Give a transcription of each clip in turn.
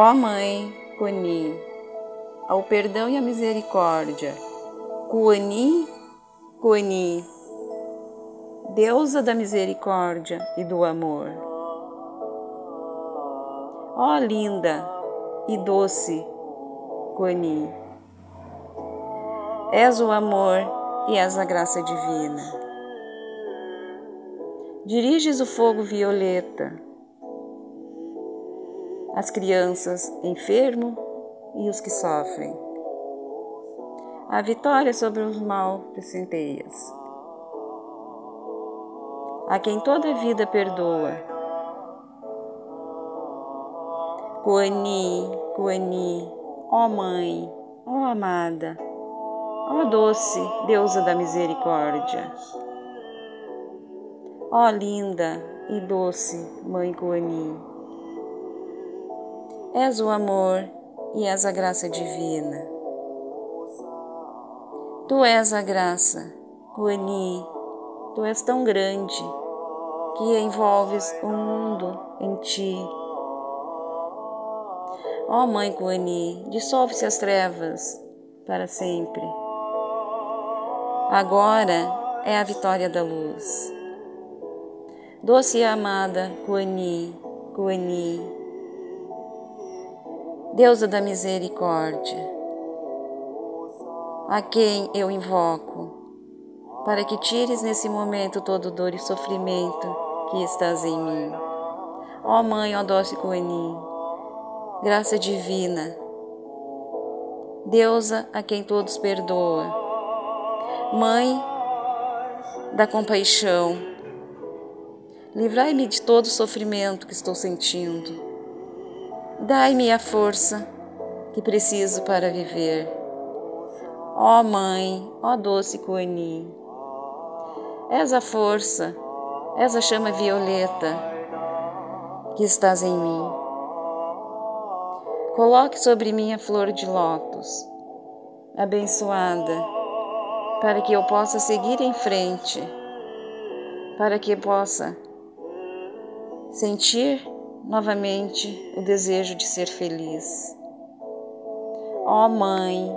Ó Mãe Coni, ao perdão e à misericórdia, Kuani, Kuani, deusa da misericórdia e do amor. Ó linda e doce Kuani, és o amor e és a graça divina. Diriges o fogo violeta às crianças enfermos e os que sofrem. A vitória sobre os mal de centeias. A quem toda a vida perdoa. Coani, Coani, ó Mãe, ó amada, ó doce deusa da misericórdia. Ó linda e doce Mãe Coani. És o amor e és a graça divina. Tu és a graça, Coani, tu és tão grande que envolves o mundo em ti. Ó Mãe Coani, dissolve-se as trevas para sempre. Agora é a vitória da luz. Doce e amada Coani, Coani, deusa da misericórdia, a quem eu invoco, para que tires nesse momento todo dor e sofrimento que estás em mim. Ó Mãe, ó doce Coani, graça divina, deusa a quem todos perdoa, Mãe da compaixão, livrai-me de todo o sofrimento que estou sentindo. Dai-me a força que preciso para viver. Ó Mãe, ó doce Coani, és a força, és a chama violeta que estás em mim. Coloque sobre mim a flor de lótus, abençoada, para que eu possa seguir em frente, para que possa sentir novamente o desejo de ser feliz. Ó oh Mãe,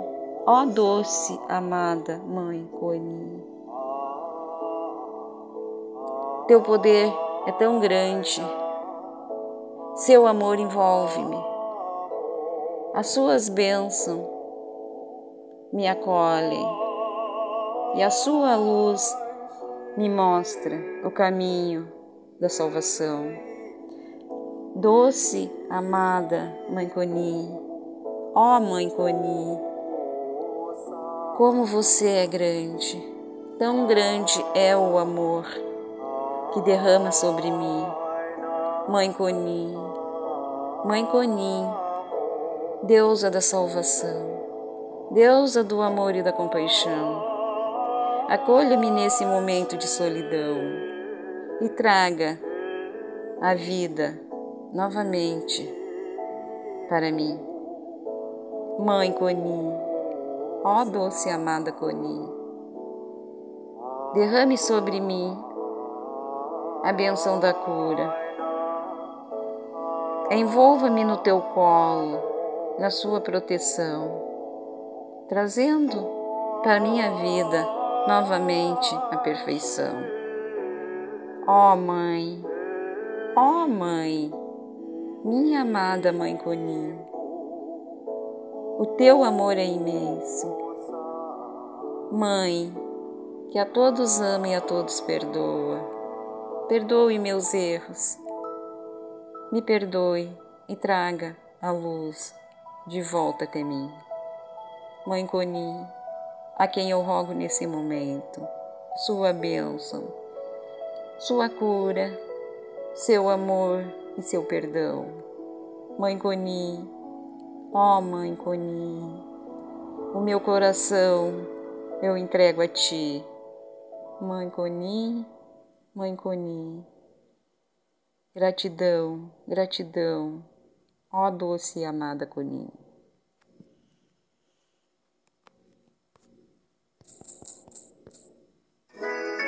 ó oh doce, amada Mãe Coeni, teu poder é tão grande, seu amor envolve-me, as suas bênçãos me acolhem e a sua luz me mostra o caminho da salvação. Doce, amada Mãe Coni, ó Mãe Coni, como você é grande, tão grande é o amor que derrama sobre mim. Mãe Coni, Mãe Coni, deusa da salvação, deusa do amor e da compaixão, acolha-me nesse momento de solidão e traga a vida novamente para mim. Mãe Coni, ó doce amada Coni, derrame sobre mim a benção da cura. Envolva-me no teu colo, na sua proteção, trazendo para minha vida novamente a perfeição. Ó oh, Mãe, ó oh, Mãe, minha amada Mãe Coni, o teu amor é imenso. Mãe, que a todos ama e a todos perdoa. Perdoe meus erros. Me perdoe e traga a luz de volta até mim. Mãe Coni, a quem eu rogo nesse momento, sua bênção, sua cura, seu amor e seu perdão. Mãe Coni, ó Mãe Coni, o meu coração eu entrego a Ti. Mãe Coni, Mãe Coni, gratidão, gratidão, ó doce e amada Coni.